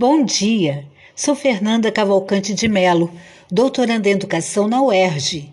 Bom dia, sou Fernanda Cavalcante de Melo, doutoranda em Educação na UERJ.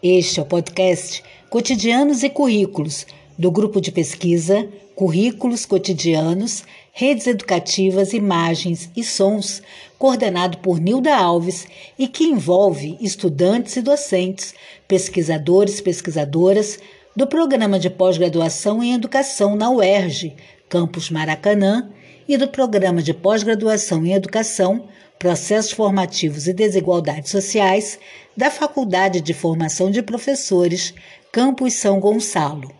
Este é o podcast Cotidianos e Currículos, do grupo de pesquisa Currículos Cotidianos, Redes Educativas, Imagens e Sons, coordenado por Nilda Alves e que envolve estudantes e docentes, pesquisadores e pesquisadoras do Programa de Pós-Graduação em Educação na UERJ, Campus Maracanã, e do Programa de Pós-Graduação em Educação, Processos Formativos e Desigualdades Sociais da Faculdade de Formação de Professores, Campus São Gonçalo.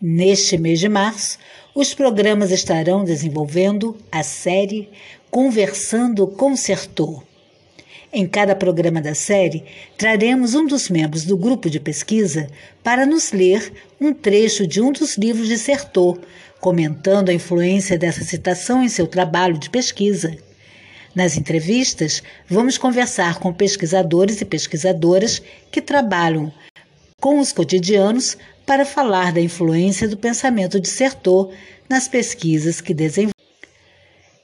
Neste mês de março, os programas estarão desenvolvendo a série Conversando com Sertor. Em cada programa da série, traremos um dos membros do grupo de pesquisa para nos ler um trecho de um dos livros de Sertor, comentando a influência dessa citação em seu trabalho de pesquisa. Nas entrevistas, vamos conversar com pesquisadores e pesquisadoras que trabalham com os cotidianos para falar da influência do pensamento de Sertor nas pesquisas que desenvolve.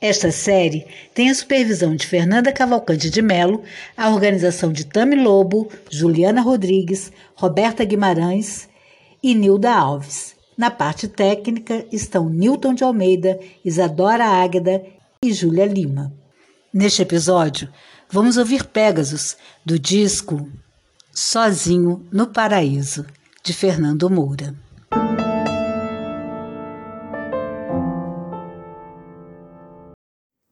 Esta série tem a supervisão de Fernanda Cavalcante de Melo, a organização de Tami Lobo, Juliana Rodrigues, Roberta Guimarães e Nilda Alves. Na parte técnica estão Newton de Almeida, Isadora Águeda e Júlia Lima. Neste episódio, vamos ouvir Pegasus, do disco Sozinho no Paraíso, de Fernando Moura.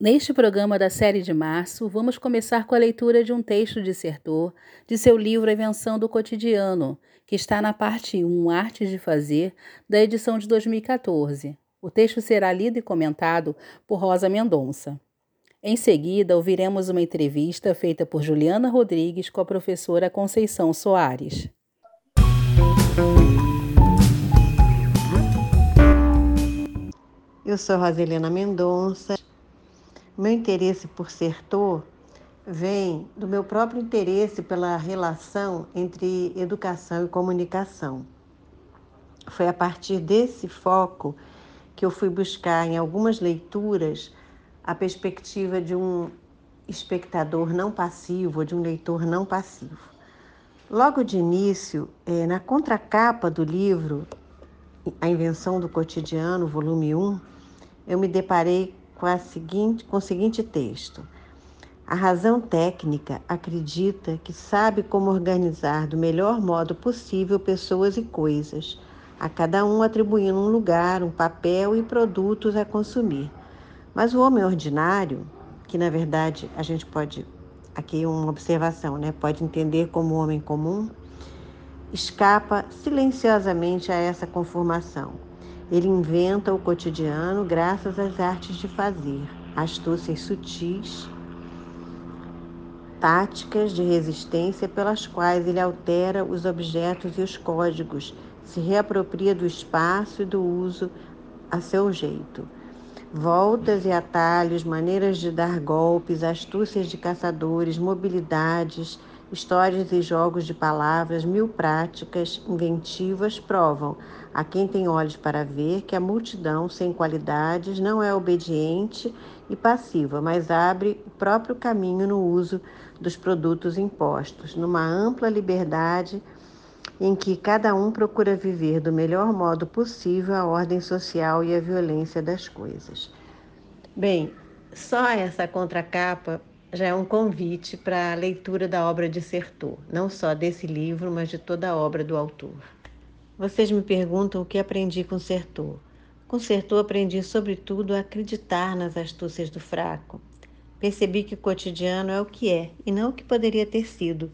Neste programa da série de março, vamos começar com a leitura de um texto de Sertor, de seu livro Invenção do Cotidiano, que está na parte 1, Artes de Fazer, da edição de 2014. O texto será lido e comentado por Rosa Mendonça. Em seguida, ouviremos uma entrevista feita por Juliana Rodrigues com a professora Conceição Soares. Eu sou Roselena Mendonça. Meu interesse por Sertor vem do meu próprio interesse pela relação entre educação e comunicação. Foi a partir desse foco que eu fui buscar em algumas leituras a perspectiva de um espectador não passivo, de um leitor não passivo. Logo de início, eh, na contracapa do livro A Invenção do Cotidiano, volume 1, eu me deparei com, a seguinte, com o seguinte texto. A razão técnica acredita que sabe como organizar do melhor modo possível pessoas e coisas, a cada um atribuindo um lugar, um papel e produtos a consumir. Mas o homem ordinário, que na verdade a gente pode, aqui uma observação, né? pode entender como homem comum, escapa silenciosamente a essa conformação. Ele inventa o cotidiano graças às artes de fazer, astúcias sutis táticas de resistência pelas quais ele altera os objetos e os códigos, se reapropria do espaço e do uso a seu jeito. Voltas e atalhos, maneiras de dar golpes, astúcias de caçadores, mobilidades, histórias e jogos de palavras, mil práticas inventivas provam a quem tem olhos para ver que a multidão sem qualidades não é obediente e passiva, mas abre o próprio caminho no uso dos produtos impostos, numa ampla liberdade em que cada um procura viver do melhor modo possível a ordem social e a violência das coisas. Bem, só essa contracapa já é um convite para a leitura da obra de Sertor, não só desse livro, mas de toda a obra do autor. Vocês me perguntam o que aprendi com Sertor. Com Sertor aprendi sobretudo a acreditar nas astúcias do fraco, Percebi que o cotidiano é o que é e não o que poderia ter sido,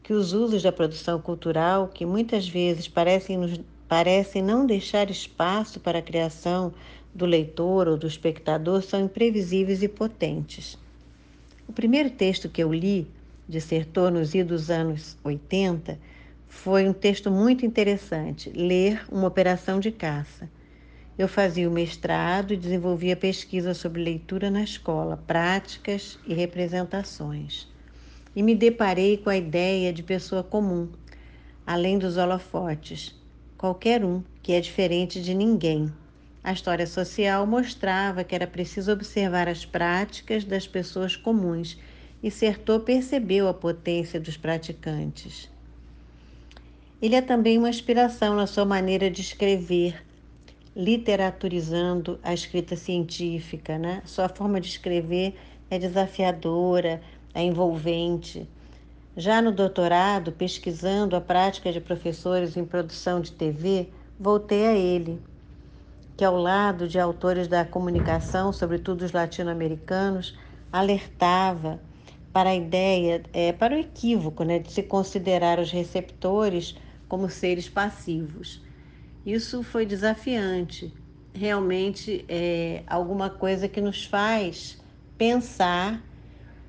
que os usos da produção cultural, que muitas vezes parecem, nos, parecem não deixar espaço para a criação do leitor ou do espectador, são imprevisíveis e potentes. O primeiro texto que eu li, de Sertor nos idos anos 80, foi um texto muito interessante, Ler uma Operação de Caça. Eu fazia o mestrado e desenvolvia pesquisa sobre leitura na escola, práticas e representações. E me deparei com a ideia de pessoa comum, além dos holofotes, qualquer um que é diferente de ninguém, A história social mostrava que era preciso observar as práticas das pessoas comuns e Sertor percebeu a potência dos praticantes. Ele é também uma inspiração na sua maneira de escrever, literaturizando a escrita científica, né? Sua forma de escrever é desafiadora, é envolvente. Já no doutorado, pesquisando a prática de professores em produção de TV, voltei a ele que, ao lado de autores da comunicação, sobretudo os latino-americanos, alertava para a ideia, é, para o equívoco né, de se considerar os receptores como seres passivos. Isso foi desafiante, realmente é alguma coisa que nos faz pensar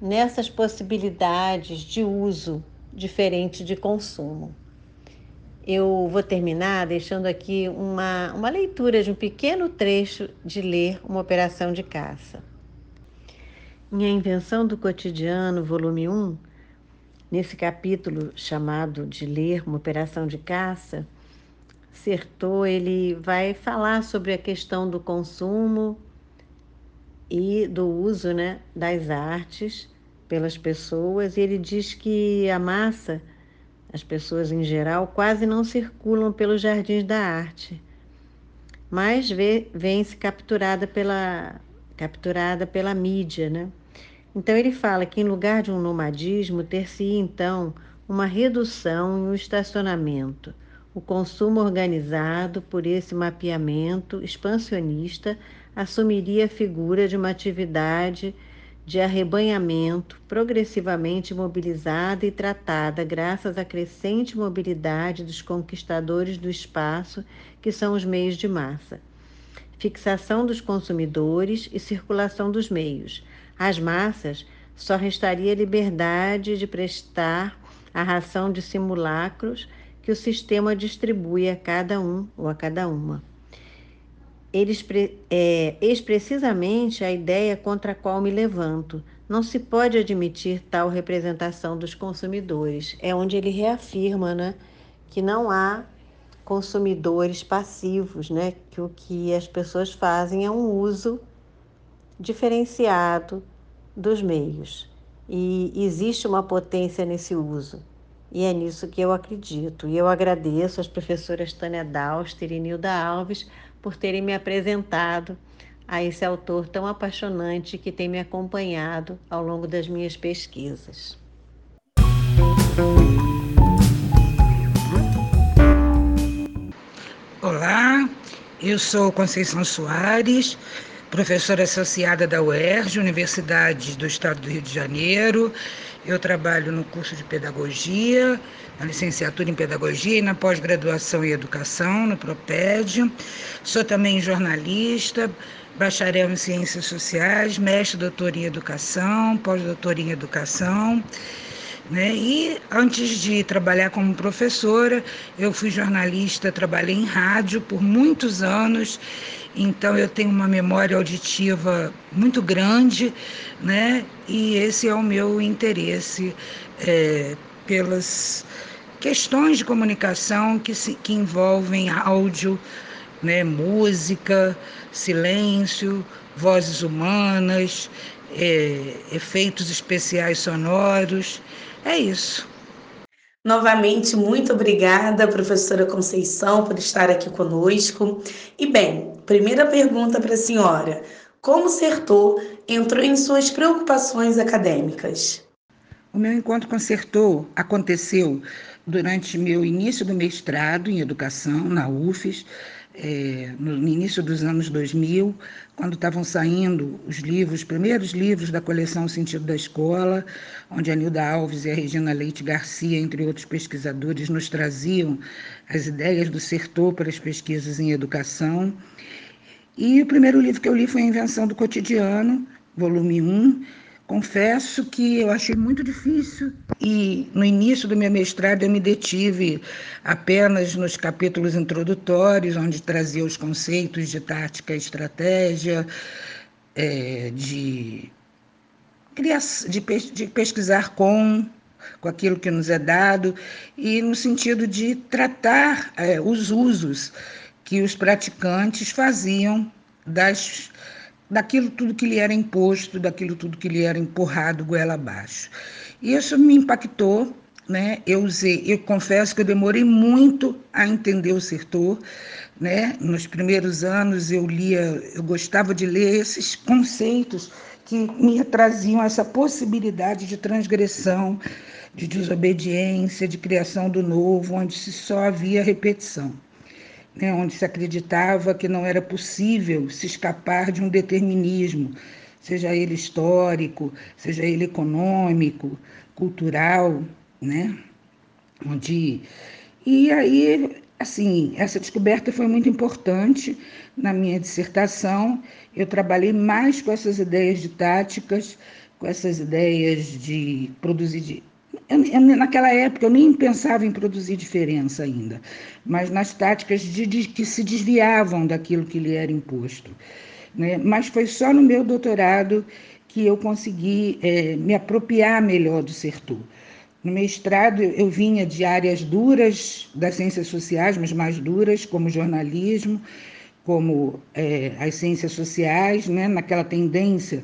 nessas possibilidades de uso diferente de consumo. Eu vou terminar deixando aqui uma, uma leitura de um pequeno trecho de ler Uma Operação de Caça. Em A Invenção do Cotidiano, volume 1, nesse capítulo chamado de Ler Uma Operação de Caça, Sertor ele vai falar sobre a questão do consumo e do uso né, das artes pelas pessoas, e ele diz que a massa as pessoas em geral quase não circulam pelos jardins da arte, mas vem-se capturada pela, capturada pela mídia, né? Então ele fala que em lugar de um nomadismo, ter-se então uma redução e um estacionamento, o consumo organizado por esse mapeamento expansionista assumiria a figura de uma atividade de arrebanhamento progressivamente mobilizada e tratada graças à crescente mobilidade dos conquistadores do espaço, que são os meios de massa. Fixação dos consumidores e circulação dos meios. Às massas só restaria liberdade de prestar a ração de simulacros que o sistema distribui a cada um ou a cada uma eles, é, eis precisamente a ideia contra a qual me levanto. Não se pode admitir tal representação dos consumidores. É onde ele reafirma né, que não há consumidores passivos, né, que o que as pessoas fazem é um uso diferenciado dos meios. E existe uma potência nesse uso. E é nisso que eu acredito. E eu agradeço às professoras Tânia Dauster e Nilda Alves por terem me apresentado a esse autor tão apaixonante que tem me acompanhado ao longo das minhas pesquisas. Olá, eu sou Conceição Soares, professora associada da UERJ, Universidade do Estado do Rio de Janeiro. Eu trabalho no curso de Pedagogia na licenciatura em Pedagogia e na pós-graduação em Educação, no Propédio. Sou também jornalista, bacharel em Ciências Sociais, mestre doutor em Educação, pós-doutor em Educação. Né? E antes de trabalhar como professora, eu fui jornalista, trabalhei em rádio por muitos anos, então eu tenho uma memória auditiva muito grande, né? E esse é o meu interesse é, pelas questões de comunicação que, se, que envolvem áudio, né, música, silêncio, vozes humanas, é, efeitos especiais sonoros. É isso. Novamente, muito obrigada, professora Conceição, por estar aqui conosco. E bem, primeira pergunta para a senhora: como Sertor entrou em suas preocupações acadêmicas? O meu encontro com Sertor aconteceu durante meu início do mestrado em educação na UFES, é, no início dos anos 2000, quando estavam saindo os livros, os primeiros livros da coleção Sentido da Escola, onde a Nilda Alves e a Regina Leite Garcia, entre outros pesquisadores, nos traziam as ideias do Sertor para as pesquisas em educação. E o primeiro livro que eu li foi A Invenção do Cotidiano, volume 1, Confesso que eu achei muito difícil e no início do meu mestrado eu me detive apenas nos capítulos introdutórios, onde trazia os conceitos de tática e estratégia, é, de, de, de pesquisar com com aquilo que nos é dado e no sentido de tratar é, os usos que os praticantes faziam das, daquilo tudo que lhe era imposto, daquilo tudo que lhe era empurrado goela abaixo. Isso me impactou, né? Eu usei, eu confesso que eu demorei muito a entender o setor, né? Nos primeiros anos eu lia, eu gostava de ler esses conceitos que me traziam essa possibilidade de transgressão, de desobediência, de criação do novo, onde se só havia repetição, né? onde se acreditava que não era possível se escapar de um determinismo, seja ele histórico, seja ele econômico, cultural, né? Onde e aí, assim, essa descoberta foi muito importante na minha dissertação. Eu trabalhei mais com essas ideias didáticas, com essas ideias de produzir eu, eu, naquela época eu nem pensava em produzir diferença ainda, mas nas táticas de, de, que se desviavam daquilo que lhe era imposto. Né? Mas foi só no meu doutorado que eu consegui é, me apropriar melhor do sertor. No mestrado, eu vinha de áreas duras das ciências sociais, mas mais duras, como jornalismo, como é, as ciências sociais, né? naquela tendência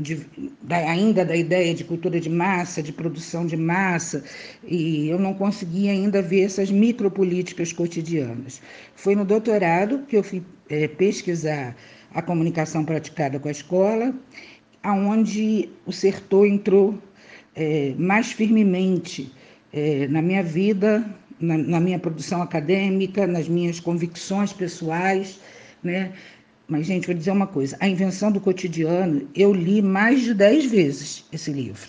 de, da, ainda da ideia de cultura de massa, de produção de massa, e eu não conseguia ainda ver essas micropolíticas cotidianas. Foi no doutorado que eu fui é, pesquisar a comunicação praticada com a escola, aonde o sertor entrou é, mais firmemente é, na minha vida, na, na, minha produção acadêmica, nas minhas convicções pessoais, né? Mas, gente, vou dizer uma coisa: A Invenção do Cotidiano, eu li mais de dez vezes esse livro.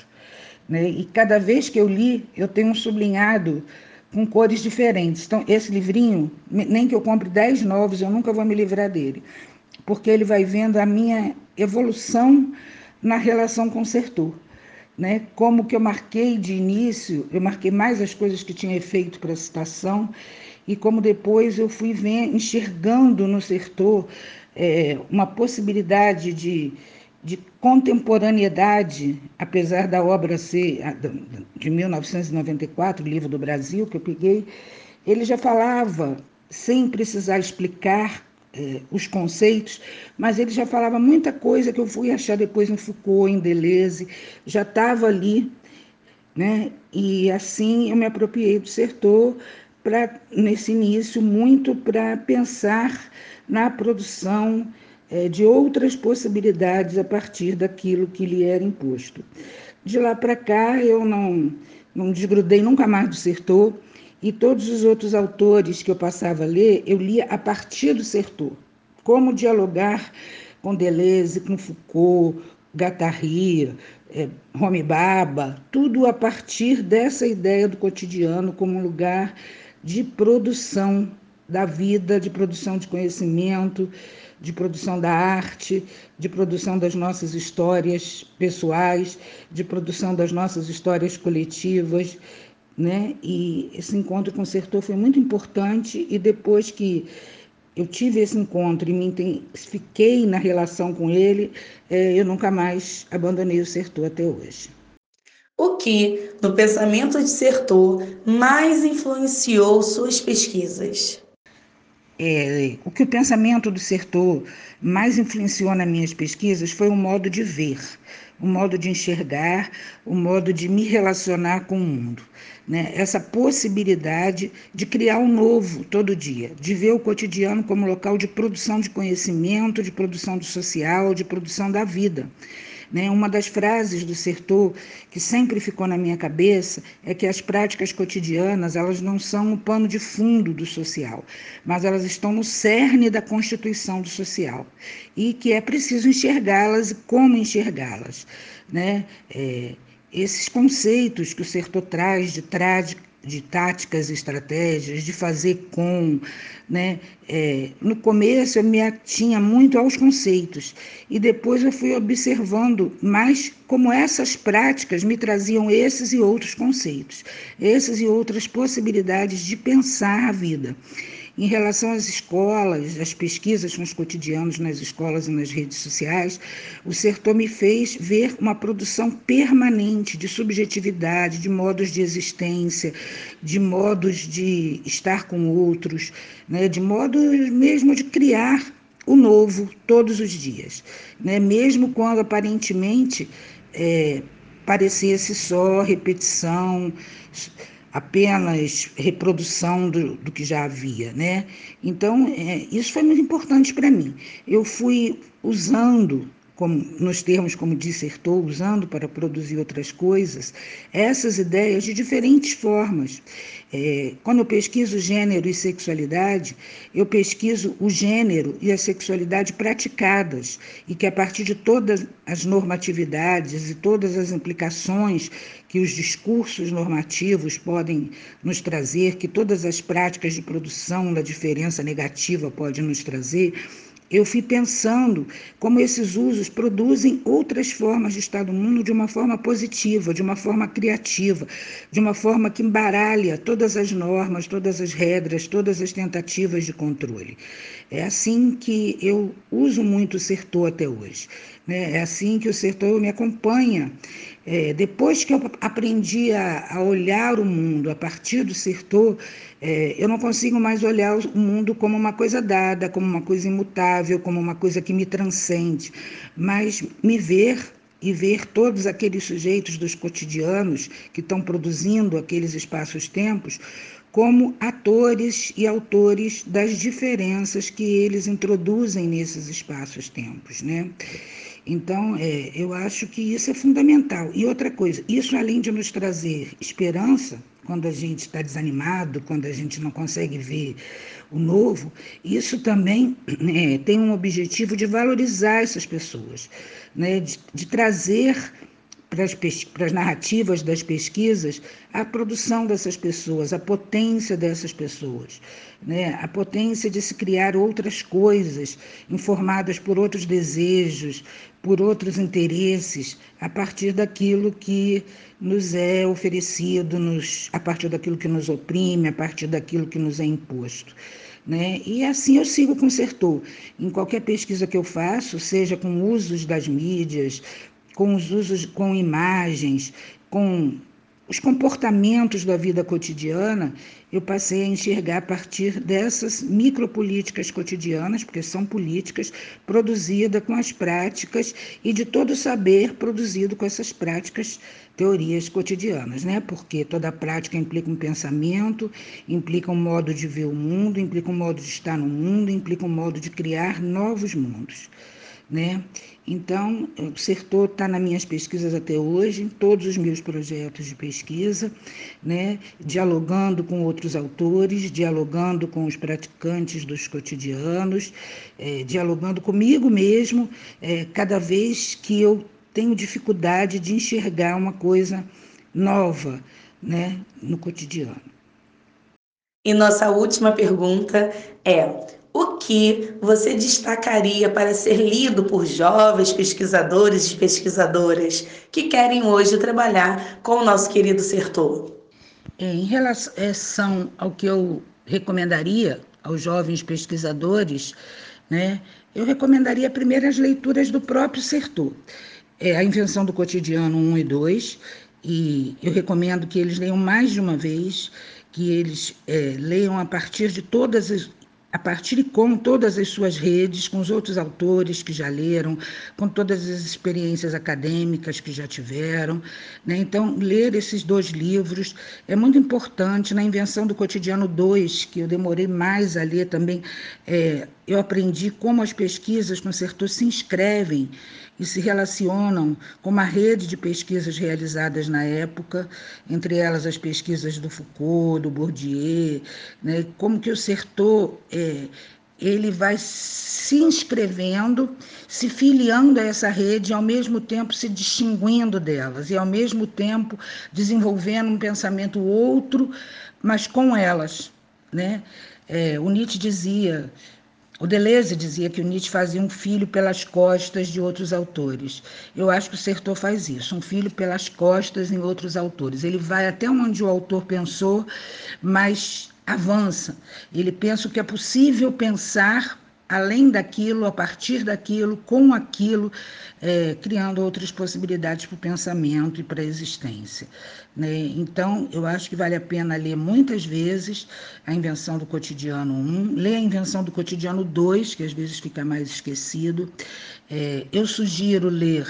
Né? E cada vez que eu li, eu tenho um sublinhado com cores diferentes. Então, esse livrinho, nem que eu compre dez novos, eu nunca vou me livrar dele, porque ele vai vendo a minha evolução na relação com o sertor. Né? Como que eu marquei de início, eu marquei mais as coisas que tinham efeito para a citação, e como depois eu fui vendo, enxergando no sertor é, uma possibilidade de, de contemporaneidade, apesar da obra ser de 1994, Livro do Brasil, que eu peguei, ele já falava, sem precisar explicar é, os conceitos, mas ele já falava muita coisa que eu fui achar depois em Foucault, em Deleuze, já estava ali, né? E assim eu me apropriei do Sertor para nesse início muito para pensar na produção é, de outras possibilidades a partir daquilo que lhe era imposto. De lá para cá, eu não, não desgrudei nunca mais do Sertor, e todos os outros autores que eu passava a ler, eu lia a partir do Sertor. Como dialogar com Deleuze, com Foucault, Guattari, é, Homi Baba, tudo a partir dessa ideia do cotidiano como um lugar de produção da vida, de produção de conhecimento, de produção da arte, de produção das nossas histórias pessoais, de produção das nossas histórias coletivas, né? E esse encontro com o Sertor foi muito importante e depois que eu tive esse encontro e me intensifiquei na relação com ele, é, eu nunca mais abandonei o Sertor até hoje. O que, no pensamento de Sertor, mais influenciou suas pesquisas? É, o que o pensamento do Sertor mais influenciou nas minhas pesquisas foi o modo de ver, o modo de enxergar, o modo de me relacionar com o mundo. Né? Essa possibilidade de criar um novo todo dia, de ver o cotidiano como local de produção de conhecimento, de produção do social, de produção da vida. Né? Uma das frases do Sertor que sempre ficou na minha cabeça é que as práticas cotidianas elas não são o pano de fundo do social, mas elas estão no cerne da constituição do social e que é preciso enxergá-las e como enxergá-las. Né? É, esses conceitos que o Sertor traz de trágica de táticas e estratégias, de fazer com. Né? É, no começo eu me atinha muito aos conceitos e depois eu fui observando mais como essas práticas me traziam esses e outros conceitos, esses e outras possibilidades de pensar a vida. Em relação às escolas, às pesquisas com os cotidianos nas escolas e nas redes sociais, o Sertor me fez ver uma produção permanente de subjetividade, de modos de existência, de modos de estar com outros, né? de modos mesmo de criar o novo todos os dias, né? mesmo quando aparentemente é, parecesse só repetição, apenas reprodução do, do que já havia, né? Então, é, isso foi muito importante para mim. Eu fui usando como, nos termos como dissertou, usando para produzir outras coisas, essas ideias de diferentes formas. É, quando eu pesquiso gênero e sexualidade, eu pesquiso o gênero e a sexualidade praticadas, e que a partir de todas as normatividades e todas as implicações que os discursos normativos podem nos trazer, que todas as práticas de produção da diferença negativa podem nos trazer, eu fui pensando como esses usos produzem outras formas de estar no mundo de uma forma positiva, de uma forma criativa, de uma forma que embaralha todas as normas, todas as regras, todas as tentativas de controle. É assim que eu uso muito o sertor até hoje. Né? É assim que o sertor me acompanha. É, depois que eu aprendi a, a, olhar o mundo a partir do sertor, é, eu não consigo mais olhar o mundo como uma coisa dada, como uma coisa imutável, como uma coisa que me transcende, mas me ver e ver todos aqueles sujeitos dos cotidianos que estão produzindo aqueles espaços-tempos como atores e autores das diferenças que eles introduzem nesses espaços-tempos, né? Então, é, eu acho que isso é fundamental. E outra coisa, isso além de nos trazer esperança, quando a gente está desanimado, quando a gente não consegue ver o novo, isso também é, tem um objetivo de valorizar essas pessoas, né? de, de trazer para as, para as narrativas das pesquisas a produção dessas pessoas, a potência dessas pessoas, né? a potência de se criar outras coisas, informadas por outros desejos, por outros interesses, a partir daquilo que nos é oferecido, nos, a partir daquilo que nos oprime, a partir daquilo que nos é imposto. Né? E assim eu sigo com Sertor. Em qualquer pesquisa que eu faço, seja com usos das mídias, com os usos, com imagens, com os comportamentos da vida cotidiana, eu passei a enxergar a partir dessas micropolíticas cotidianas, porque são políticas produzidas com as práticas e de todo o saber produzido com essas práticas, teorias cotidianas, né? Porque toda prática implica um pensamento, implica um modo de ver o mundo, implica um modo de estar no mundo, implica um modo de criar novos mundos né? Então, o Sertor está nas minhas pesquisas até hoje, em todos os meus projetos de pesquisa, né? dialogando com outros autores, dialogando com os praticantes dos cotidianos, é, dialogando comigo mesmo, é, cada vez que eu tenho dificuldade de enxergar uma coisa nova né? no cotidiano. E nossa última pergunta é: o que você destacaria para ser lido por jovens pesquisadores e pesquisadoras que querem hoje trabalhar com o nosso querido Sertor? É, em relação ao que eu recomendaria aos jovens pesquisadores, né, eu recomendaria primeiro as leituras do próprio Sertor. É, a Invenção do Cotidiano 1 e 2, e eu recomendo que eles leiam mais de uma vez, que eles é, leiam a partir de todas as a partir e com todas as suas redes, com os outros autores que já leram, com todas as experiências acadêmicas que já tiveram. Né? Então, ler esses dois livros é muito importante. Na Invenção do Cotidiano 2, que eu demorei mais a ler também, é, eu aprendi como as pesquisas no setor se inscrevem e se relacionam com uma rede de pesquisas realizadas na época, entre elas as pesquisas do Foucault, do Bourdieu, né? como que o Sertor é, ele vai se inscrevendo, se filiando a essa rede, e ao mesmo tempo se distinguindo delas, e ao mesmo tempo desenvolvendo um pensamento outro, mas com elas. Né? É, o Nietzsche dizia o Deleuze dizia que o Nietzsche fazia um filho pelas costas de outros autores. Eu acho que o Sertor faz isso, um filho pelas costas em outros autores. Ele vai até onde o autor pensou, mas avança. Ele pensa o que é possível pensar além daquilo, a partir daquilo, com aquilo, é, criando outras possibilidades para o pensamento e para a existência. Né? Então, eu acho que vale a pena ler muitas vezes a Invenção do Cotidiano 1, ler a Invenção do Cotidiano 2, que às vezes fica mais esquecido. É, eu sugiro ler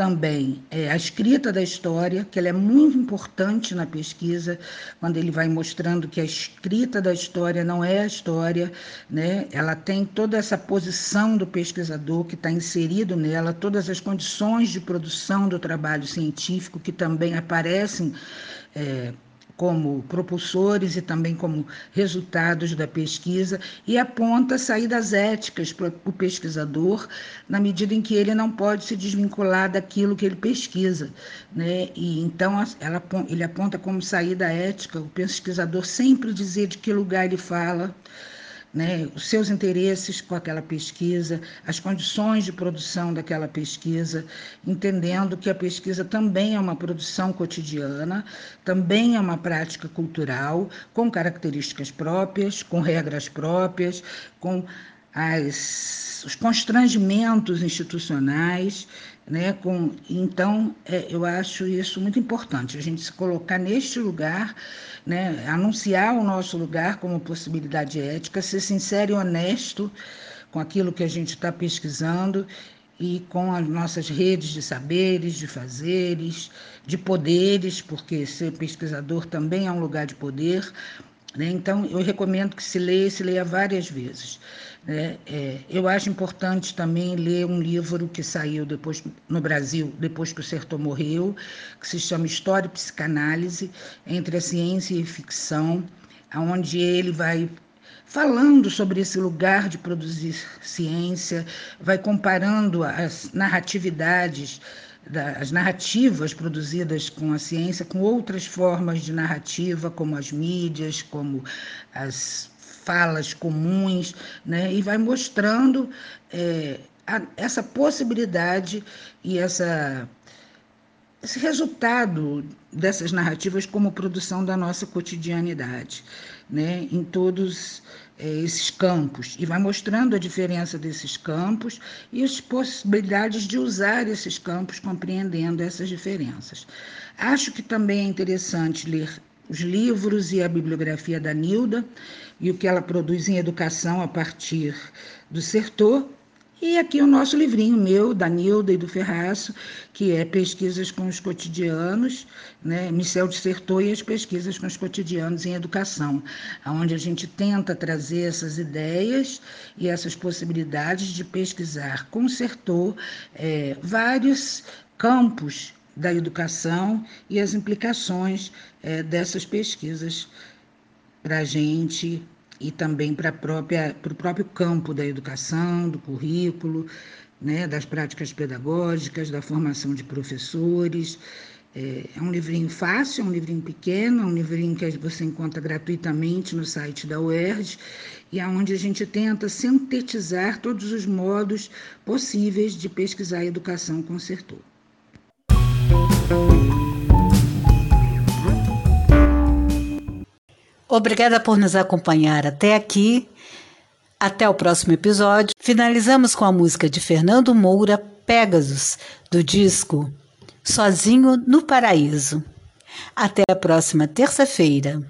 também é, a escrita da história, que ela é muito importante na pesquisa, quando ele vai mostrando que a escrita da história não é a história, né? ela tem toda essa posição do pesquisador que está inserido nela, todas as condições de produção do trabalho científico que também aparecem. É, como propulsores e também como resultados da pesquisa, e aponta saídas éticas para o pesquisador, na medida em que ele não pode se desvincular daquilo que ele pesquisa. Né? E então ela, ele aponta como saída ética o pesquisador sempre dizer de que lugar ele fala né, os seus interesses com aquela pesquisa, as condições de produção daquela pesquisa, entendendo que a pesquisa também é uma produção cotidiana, também é uma prática cultural, com características próprias, com regras próprias, com as, os constrangimentos institucionais, né? Com, então, é, eu acho isso muito importante, a gente se colocar neste lugar, né? anunciar o nosso lugar como possibilidade ética, ser sincero e honesto com aquilo que a gente está pesquisando e com as nossas redes de saberes, de fazeres, de poderes, porque ser pesquisador também é um lugar de poder. Né? Então, eu recomendo que se leia, se leia várias vezes. É, é, eu acho importante também ler um livro que saiu depois no Brasil, depois que o Sertor morreu, que se chama História e Psicanálise entre a Ciência e a Ficção, onde ele vai falando sobre esse lugar de produzir ciência, vai comparando as narratividades as narrativas produzidas com a ciência com outras formas de narrativa, como as mídias, como as falas comuns, né? e vai mostrando é, a, essa possibilidade e essa, esse resultado dessas narrativas como produção da nossa cotidianidade, né? em todos esses campos, e vai mostrando a diferença desses campos e as possibilidades de usar esses campos compreendendo essas diferenças. Acho que também é interessante ler os livros e a bibliografia da Nilda e o que ela produz em educação a partir do Sertor. E aqui o nosso livrinho meu, da Nilda e do Ferraço, que é Pesquisas com os Cotidianos, né? Michel de Sertor e as Pesquisas com os Cotidianos em Educação, onde a gente tenta trazer essas ideias e essas possibilidades de pesquisar com Sertor é, vários campos da educação e as implicações é, dessas pesquisas para a gente e também para o próprio campo da educação, do currículo, né, das práticas pedagógicas, da formação de professores. É, é um livrinho fácil, é um livrinho pequeno, é um livrinho que você encontra gratuitamente no site da UERJ e aonde é a gente tenta sintetizar todos os modos possíveis de pesquisar a educação com o Obrigada por nos acompanhar até aqui. Até o próximo episódio. Finalizamos com a música de Fernando Moura, Pegasus, do disco Sozinho no Paraíso. Até a próxima terça-feira.